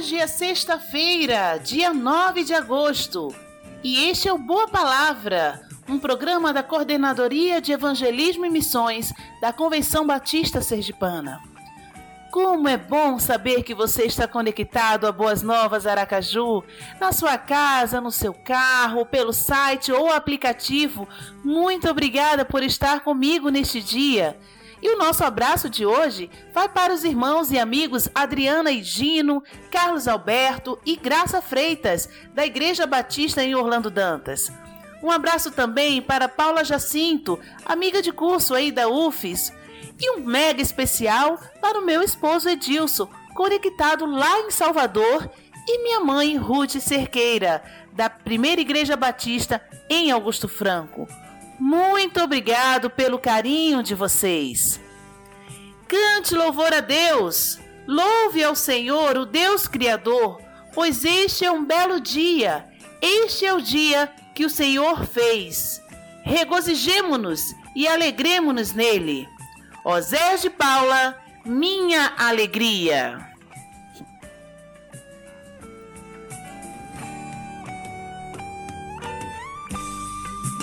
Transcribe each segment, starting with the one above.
Hoje é sexta-feira, dia 9 de agosto, e este é o Boa Palavra, um programa da Coordenadoria de Evangelismo e Missões da Convenção Batista Sergipana. Como é bom saber que você está conectado a Boas Novas Aracaju, na sua casa, no seu carro, pelo site ou aplicativo. Muito obrigada por estar comigo neste dia. E o nosso abraço de hoje vai para os irmãos e amigos Adriana e Gino, Carlos Alberto e Graça Freitas, da Igreja Batista em Orlando Dantas. Um abraço também para Paula Jacinto, amiga de curso aí da UFES. E um mega especial para o meu esposo Edilson, conectado lá em Salvador, e minha mãe Ruth Cerqueira, da Primeira Igreja Batista em Augusto Franco. Muito obrigado pelo carinho de vocês. Cante louvor a Deus. Louve ao Senhor, o Deus Criador, pois este é um belo dia. Este é o dia que o Senhor fez. Regozijemo-nos e alegremo-nos nele. Osés de Paula, minha alegria.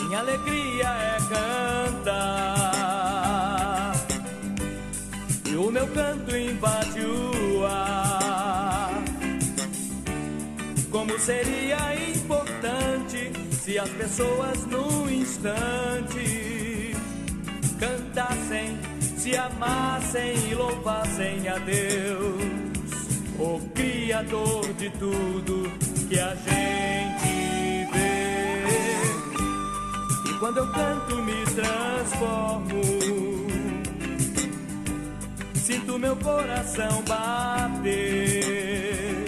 Minha alegria é cantar, e o meu canto invade o ar. Como seria importante se as pessoas num instante cantassem, se amassem e louvassem a Deus, o Criador de tudo que a gente quando eu canto me transformo. Sinto meu coração bater.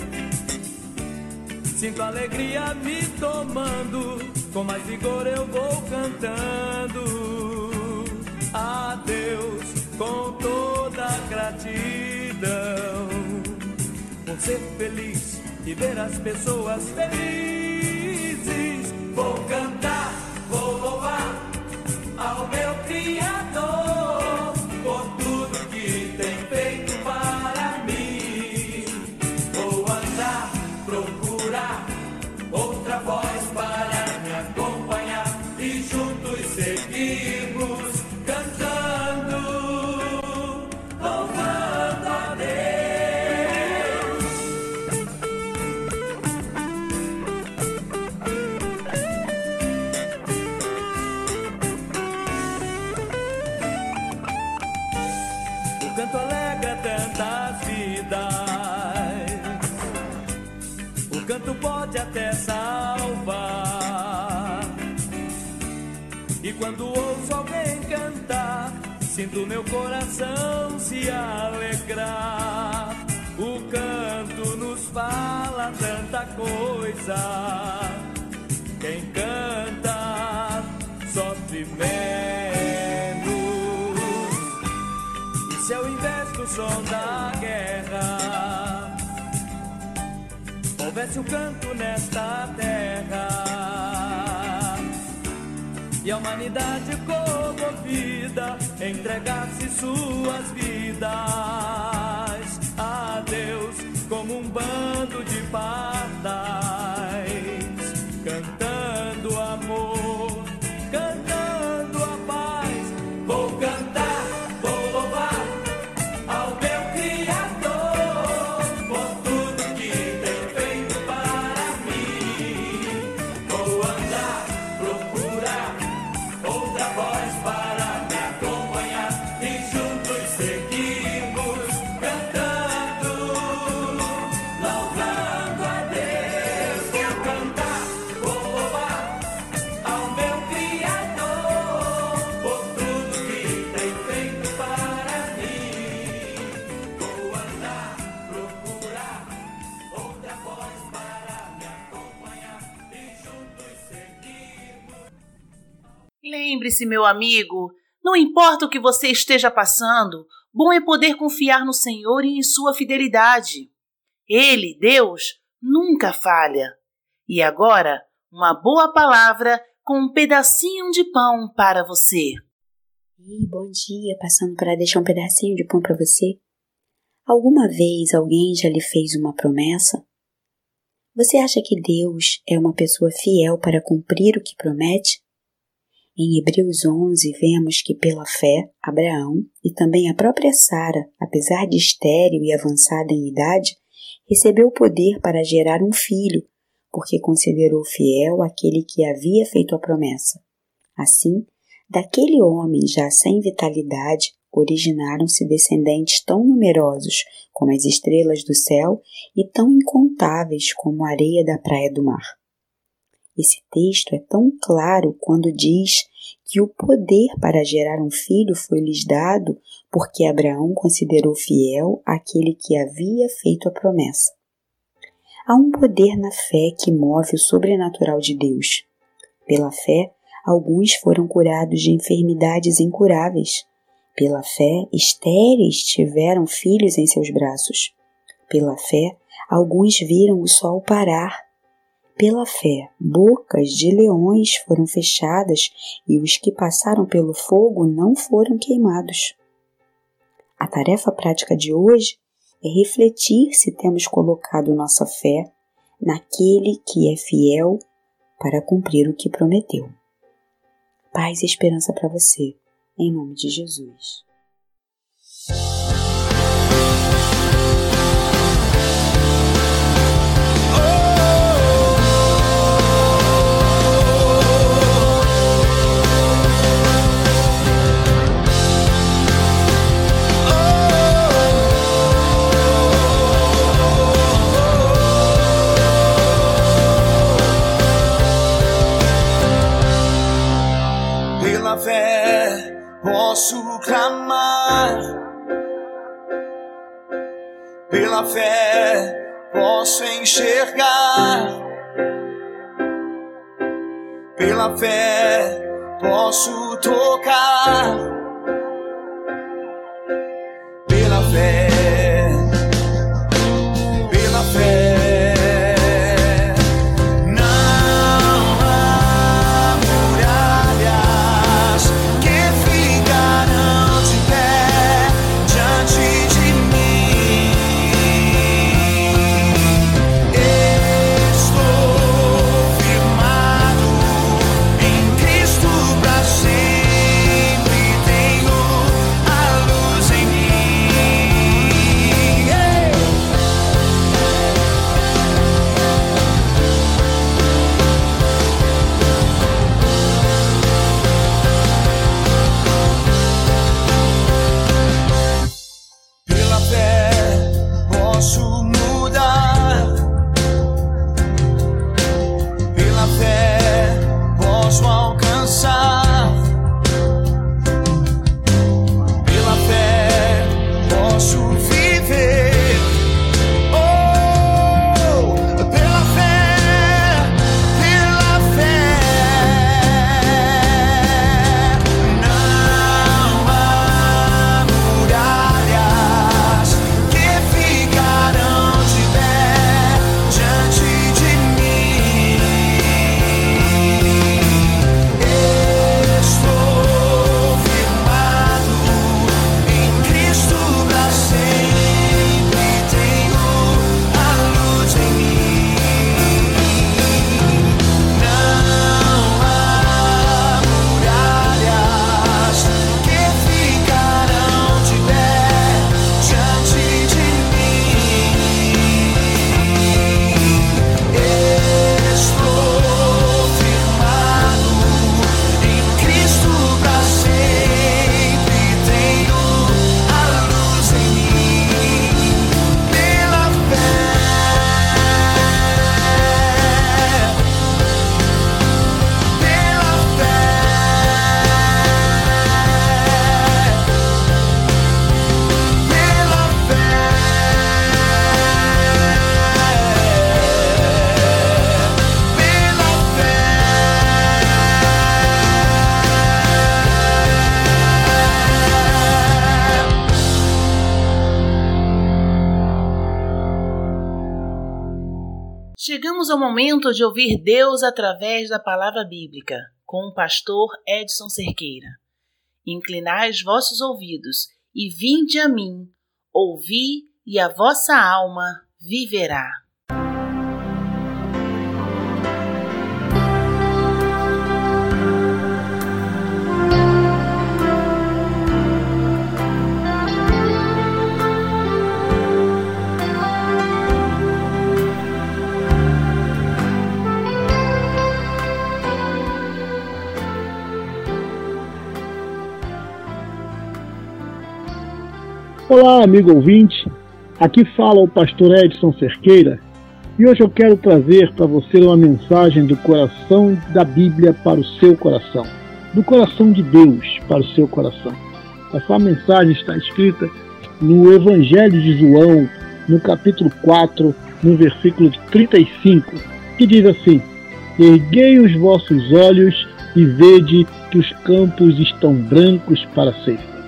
Sinto alegria me tomando. Com mais vigor eu vou cantando. A Deus com toda gratidão. Por ser feliz e ver as pessoas felizes. Vou cantar quando ouço alguém cantar, sinto meu coração se alegrar. O canto nos fala tanta coisa. Quem canta sofre menos. E se ao invés do som da guerra houvesse um canto nesta terra e a humanidade comovida entregasse suas vidas a Deus como um bando de pardais Lembre-se, meu amigo, não importa o que você esteja passando, bom é poder confiar no Senhor e em sua fidelidade. Ele, Deus, nunca falha. E agora, uma boa palavra com um pedacinho de pão para você. Ei, bom dia, passando para deixar um pedacinho de pão para você. Alguma vez alguém já lhe fez uma promessa? Você acha que Deus é uma pessoa fiel para cumprir o que promete? Em Hebreus 11, vemos que pela fé, Abraão e também a própria Sara, apesar de estéril e avançada em idade, recebeu o poder para gerar um filho, porque considerou fiel aquele que havia feito a promessa. Assim, daquele homem já sem vitalidade, originaram-se descendentes tão numerosos como as estrelas do céu e tão incontáveis como a areia da praia do mar. Esse texto é tão claro quando diz que o poder para gerar um filho foi lhes dado porque Abraão considerou fiel aquele que havia feito a promessa. Há um poder na fé que move o sobrenatural de Deus. Pela fé, alguns foram curados de enfermidades incuráveis. Pela fé, estéreis tiveram filhos em seus braços. Pela fé, alguns viram o sol parar pela fé, bocas de leões foram fechadas e os que passaram pelo fogo não foram queimados. A tarefa prática de hoje é refletir se temos colocado nossa fé naquele que é fiel para cumprir o que prometeu. Paz e esperança para você, em nome de Jesus. Pela fé posso enxergar. Pela fé posso tocar. Momento de ouvir Deus através da palavra bíblica, com o pastor Edson Cerqueira. Inclinai os vossos ouvidos e vinde a mim, ouvi e a vossa alma viverá. Amigo ouvinte. Aqui fala o pastor Edson Cerqueira e hoje eu quero trazer para você uma mensagem do coração da Bíblia para o seu coração, do coração de Deus para o seu coração. Essa mensagem está escrita no Evangelho de João, no capítulo 4, no versículo 35, que diz assim: Erguei os vossos olhos e vede que os campos estão brancos para a ceifa.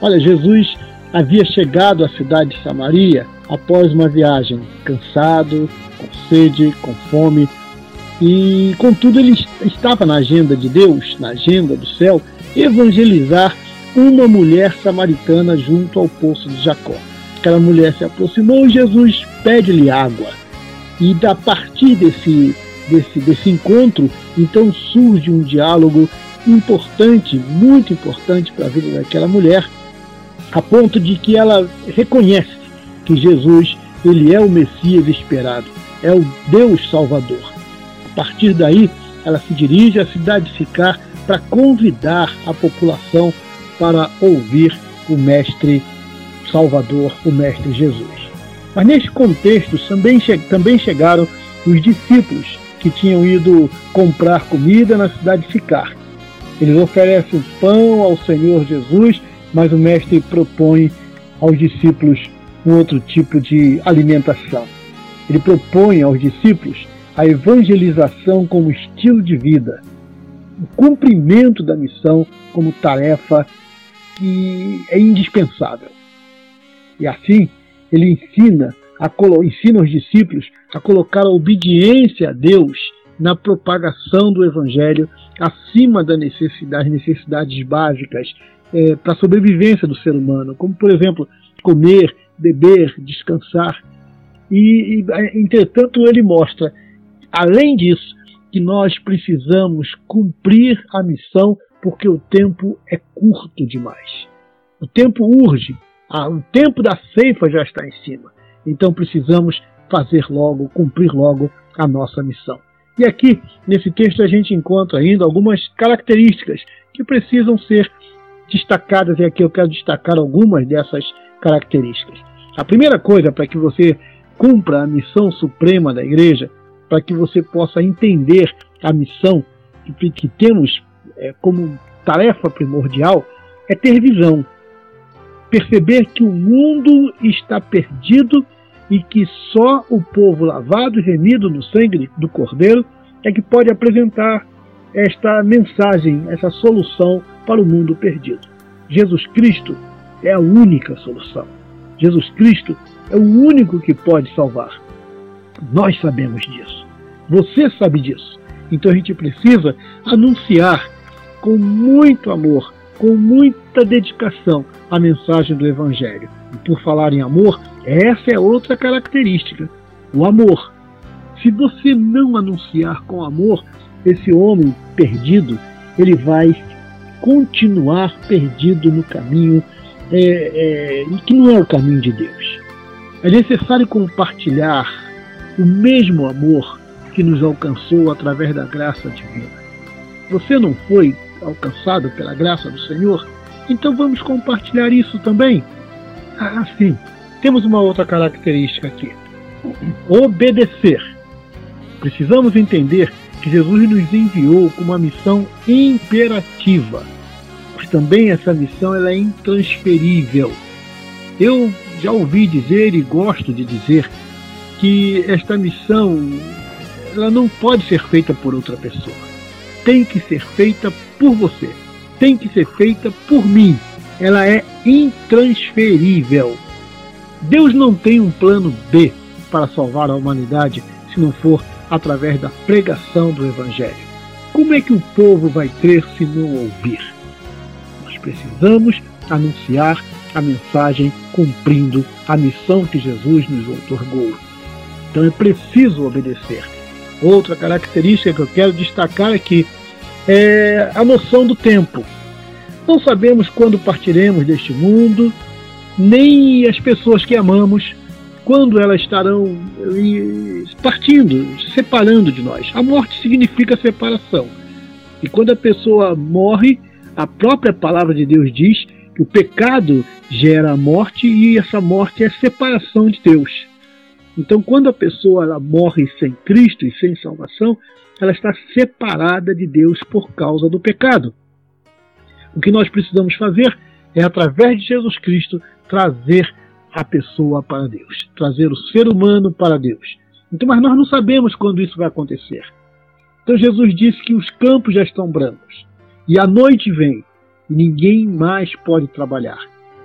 Olha, Jesus havia chegado à cidade de Samaria após uma viagem, cansado, com sede, com fome, e contudo ele estava na agenda de Deus, na agenda do céu, evangelizar uma mulher samaritana junto ao poço de Jacó. Aquela mulher se aproximou e Jesus pede-lhe água. E a partir desse, desse, desse encontro, então surge um diálogo importante, muito importante para a vida daquela mulher, a ponto de que ela reconhece que Jesus ele é o Messias esperado, é o Deus Salvador. A partir daí, ela se dirige à cidade de Sicar para convidar a população para ouvir o Mestre Salvador, o Mestre Jesus. Mas nesse contexto também, che também chegaram os discípulos que tinham ido comprar comida na cidade de Sicar. Eles oferecem pão ao Senhor Jesus mas o Mestre propõe aos discípulos um outro tipo de alimentação. Ele propõe aos discípulos a evangelização como estilo de vida, o cumprimento da missão como tarefa que é indispensável. E assim, ele ensina, a, ensina os discípulos a colocar a obediência a Deus na propagação do Evangelho acima das necessidades, necessidades básicas é, para a sobrevivência do ser humano, como, por exemplo, comer, beber, descansar. E, e, entretanto, ele mostra, além disso, que nós precisamos cumprir a missão porque o tempo é curto demais. O tempo urge, o tempo da ceifa já está em cima. Então precisamos fazer logo, cumprir logo a nossa missão. E aqui, nesse texto, a gente encontra ainda algumas características que precisam ser destacadas, e aqui eu quero destacar algumas dessas características. A primeira coisa para que você cumpra a missão suprema da igreja, para que você possa entender a missão que, temos é, como tarefa primordial, é ter visão. Perceber que o mundo está perdido e que só o povo lavado e remido no sangue do Cordeiro é que pode apresentar esta mensagem, essa solução para o mundo perdido. Jesus Cristo é a única solução. Jesus Cristo é o único que pode salvar. Nós sabemos disso. Você sabe disso. Então a gente precisa anunciar com muito amor, com muita dedicação a mensagem do Evangelho. E por falar em amor, essa é outra característica: o amor. Se você não anunciar com amor, esse homem perdido, ele vai continuar perdido no caminho é, é, que não é o caminho de Deus. É necessário compartilhar o mesmo amor que nos alcançou através da graça divina. Você não foi alcançado pela graça do Senhor? Então vamos compartilhar isso também. Ah, sim. Temos uma outra característica aqui: obedecer. Precisamos entender que Jesus nos enviou com uma missão imperativa. Mas também essa missão ela é intransferível. Eu já ouvi dizer e gosto de dizer que esta missão ela não pode ser feita por outra pessoa. Tem que ser feita por você. Tem que ser feita por mim. Ela é intransferível. Deus não tem um plano B para salvar a humanidade se se não for através da pregação do Evangelho. Como é que o povo vai crer se não ouvir? Nós precisamos anunciar a mensagem cumprindo a missão que Jesus nos otorgou. Então é preciso obedecer. Outra característica que eu quero destacar aqui é a noção do tempo. Não sabemos quando partiremos deste mundo, nem as pessoas que amamos, quando elas estarão partindo, se separando de nós. A morte significa separação. E quando a pessoa morre, a própria palavra de Deus diz que o pecado gera a morte e essa morte é separação de Deus. Então, quando a pessoa morre sem Cristo e sem salvação, ela está separada de Deus por causa do pecado. O que nós precisamos fazer é, através de Jesus Cristo, trazer a pessoa para Deus, trazer o ser humano para Deus. Então, mas nós não sabemos quando isso vai acontecer. Então, Jesus disse que os campos já estão brancos e a noite vem e ninguém mais pode trabalhar.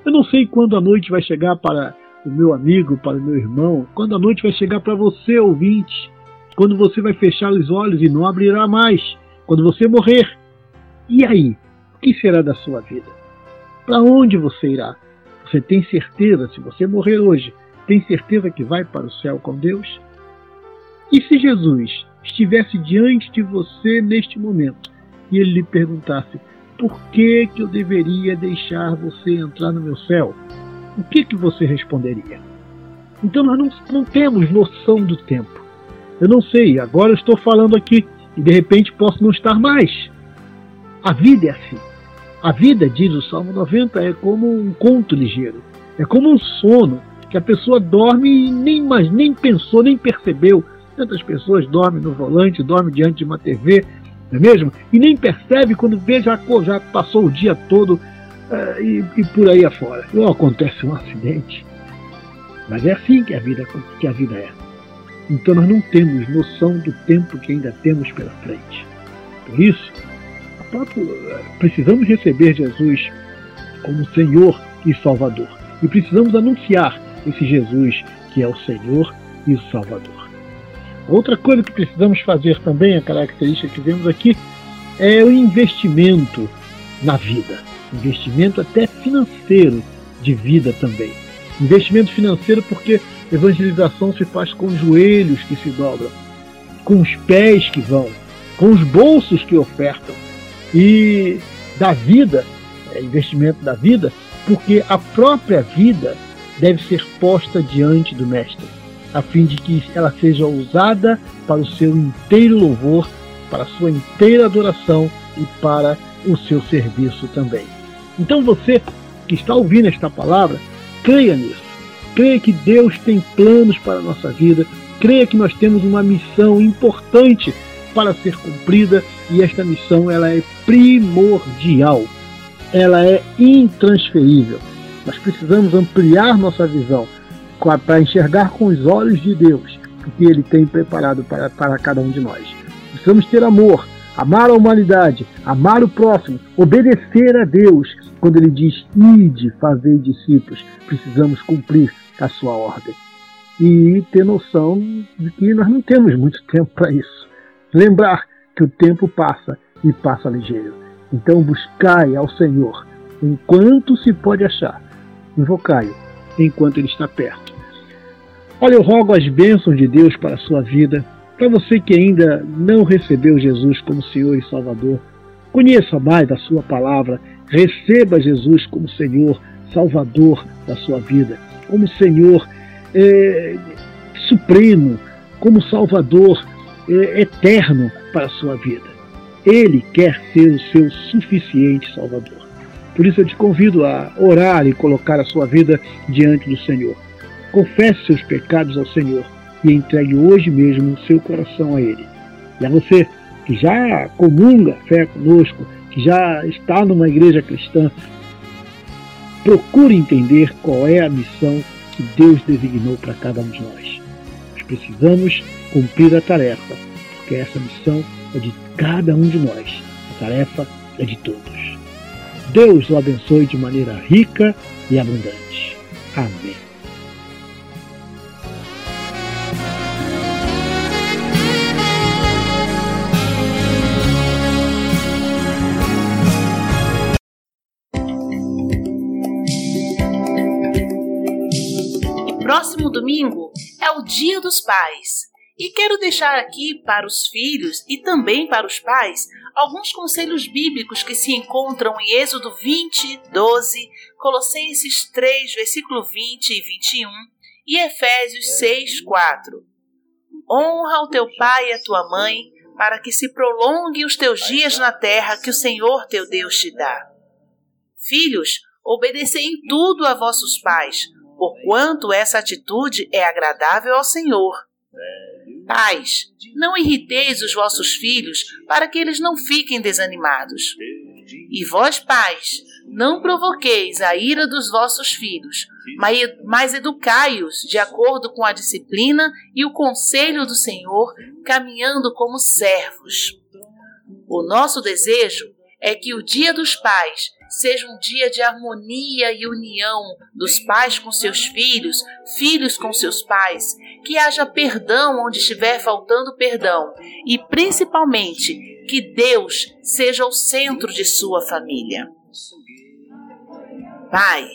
Eu não sei quando a noite vai chegar para o meu amigo, para o meu irmão, quando a noite vai chegar para você, ouvinte, quando você vai fechar os olhos e não abrirá mais, quando você morrer. E aí? O que será da sua vida? Para onde você irá? Você tem certeza, se você morrer hoje, tem certeza que vai para o céu com Deus? E se Jesus estivesse diante de você neste momento e ele lhe perguntasse: por que, que eu deveria deixar você entrar no meu céu? o que, que você responderia? Então nós não, não temos noção do tempo. Eu não sei, agora eu estou falando aqui e de repente posso não estar mais. A vida é assim. A vida, diz o Salmo 90, é como um conto ligeiro. É como um sono que a pessoa dorme e nem, mais, nem pensou, nem percebeu. Tantas pessoas dormem no volante, dormem diante de uma TV, não é mesmo? E nem percebe quando vê já, já passou o dia todo uh, e, e, por aí afora. Ou acontece um acidente. Mas é assim que a vida, que a vida é. Então nós não temos noção do tempo que ainda temos pela frente. Por isso, precisamos receber Jesus como Senhor e Salvador. E precisamos anunciar esse Jesus que é o Senhor e o Salvador. Outra coisa que precisamos fazer também, a característica que vemos aqui, é o investimento na vida investimento até financeiro de vida também. Investimento financeiro porque evangelização se faz com os joelhos que se dobram, com os pés que vão, com os bolsos que ofertam. E da vida, é investimento da vida, porque a própria vida deve ser posta diante do Mestre, a fim de que ela seja usada para o seu inteiro louvor, para a sua inteira adoração e para o seu serviço também. Então você que está ouvindo esta palavra, creia nisso. Creia que Deus tem planos para a nossa vida. Creia que nós temos uma missão importante para ser cumprida e esta missão ela é primordial. Ela é intransferível. Nós precisamos ampliar nossa visão para enxergar com os olhos de Deus o que Ele tem preparado para, para cada um de nós. Precisamos ter amor, amar a humanidade, amar o próximo, obedecer a Deus. Quando ele diz ide, fazer discípulos, precisamos cumprir a sua ordem. E ter noção de que nós não temos muito tempo para isso. Lembrar que o tempo passa e passa ligeiro. Então buscai ao Senhor enquanto se pode achar. Invocai-o enquanto ele está perto. Olha, eu rogo as bênçãos de Deus para a sua vida para você que ainda não recebeu Jesus como Senhor e Salvador, conheça mais da Sua palavra, receba Jesus como Senhor, Salvador da sua vida, como Senhor é, supremo, como Salvador é, eterno para a sua vida. Ele quer ser o seu suficiente Salvador. Por isso eu te convido a orar e colocar a sua vida diante do Senhor. Confesse seus pecados ao Senhor e entregue hoje mesmo o seu coração a Ele. E a você que já comunga fé conosco, que já está numa igreja cristã, procure entender qual é a missão que Deus designou para cada um de nós. Nós precisamos cumprir a tarefa, porque essa missão é de cada um de nós. A tarefa é de todos. Deus o abençoe de maneira rica e abundante. Amém. Próximo domingo é o Dia dos Pais. E quero deixar aqui para os filhos e também para os pais alguns conselhos bíblicos que se encontram em Êxodo 20, 12, Colossenses 3, versículo 20 e 21 e Efésios 6, 4. Honra o teu pai e a tua mãe, para que se prolonguem os teus dias na terra que o Senhor teu Deus te dá. Filhos, obedecei em tudo a vossos pais, porquanto essa atitude é agradável ao Senhor. Pais, não irriteis os vossos filhos para que eles não fiquem desanimados. E vós, pais, não provoqueis a ira dos vossos filhos, mas educai-os de acordo com a disciplina e o conselho do Senhor, caminhando como servos. O nosso desejo é que o dia dos pais seja um dia de harmonia e união dos pais com seus filhos, filhos com seus pais, que haja perdão onde estiver faltando perdão e principalmente que Deus seja o centro de sua família. Pai,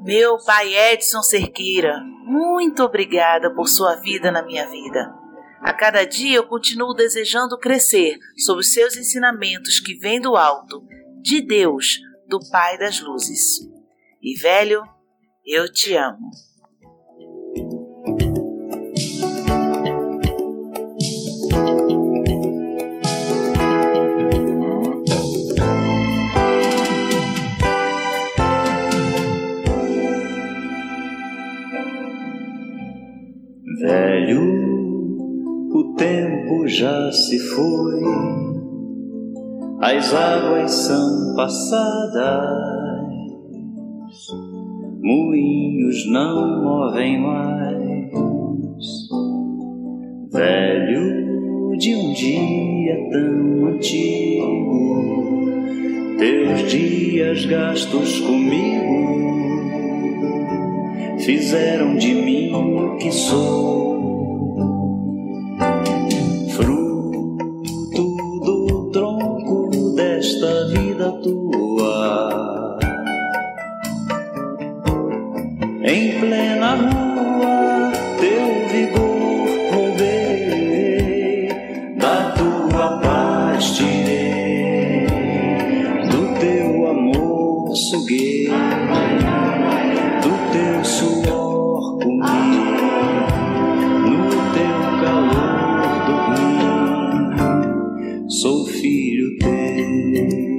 meu pai Edson Cerqueira, muito obrigada por sua vida na minha vida. A cada dia eu continuo desejando crescer sob os seus ensinamentos que vêm do alto, de Deus, do Pai das Luzes. E velho, eu te amo. Velho, já se foi as águas são passadas, moinhos não movem mais. Velho de um dia tão antigo, teus dias gastos comigo fizeram de mim o que sou se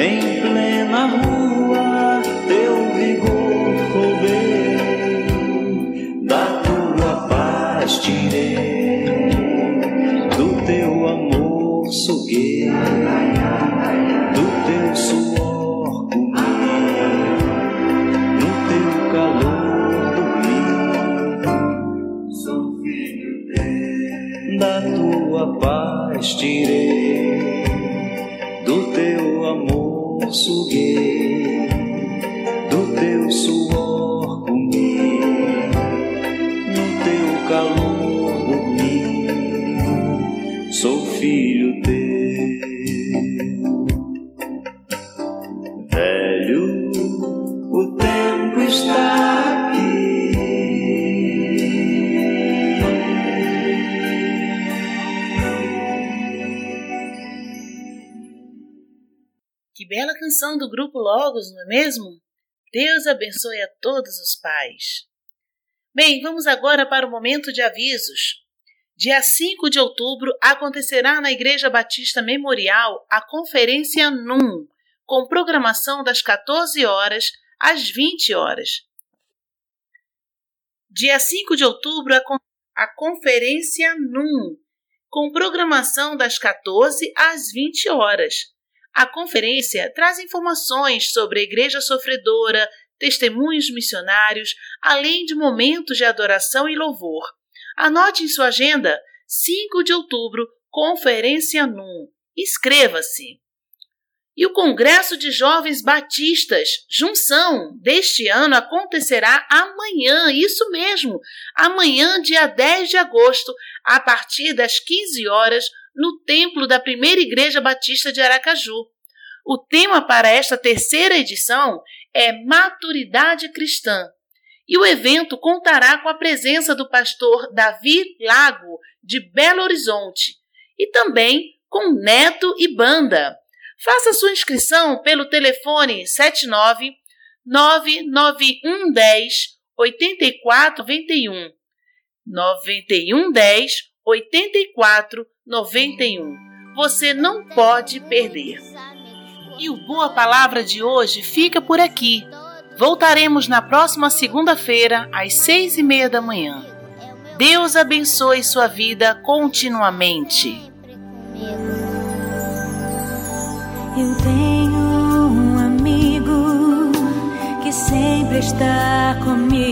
Em plena rua, teu vigor roubei, da tua paz tirei, do teu amor suguei, do teu suor comi, no teu calor dormi. Sou filho teu, da tua paz tirei. Canção do grupo Logos, não é mesmo? Deus abençoe a todos os pais. Bem, vamos agora para o momento de avisos. Dia 5 de outubro acontecerá na Igreja Batista Memorial a Conferência NUM, com programação das 14 horas às 20 horas. Dia 5 de outubro a Conferência NUM, com programação das 14 às 20 horas. A conferência traz informações sobre a Igreja Sofredora, testemunhos missionários, além de momentos de adoração e louvor. Anote em sua agenda 5 de outubro, Conferência NUM. Inscreva-se! E o Congresso de Jovens Batistas, junção, deste ano acontecerá amanhã, isso mesmo, amanhã, dia 10 de agosto, a partir das 15 horas, no templo da Primeira Igreja Batista de Aracaju. O tema para esta terceira edição é Maturidade Cristã. E o evento contará com a presença do pastor Davi Lago, de Belo Horizonte, e também com Neto e Banda. Faça sua inscrição pelo telefone 79 99110 8491 9110 8491. Você não pode perder. E o Boa Palavra de hoje fica por aqui. Voltaremos na próxima segunda-feira, às seis e meia da manhã. Deus abençoe sua vida continuamente. Eu tenho um amigo que sempre está comigo,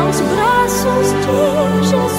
aos braços de Jesus.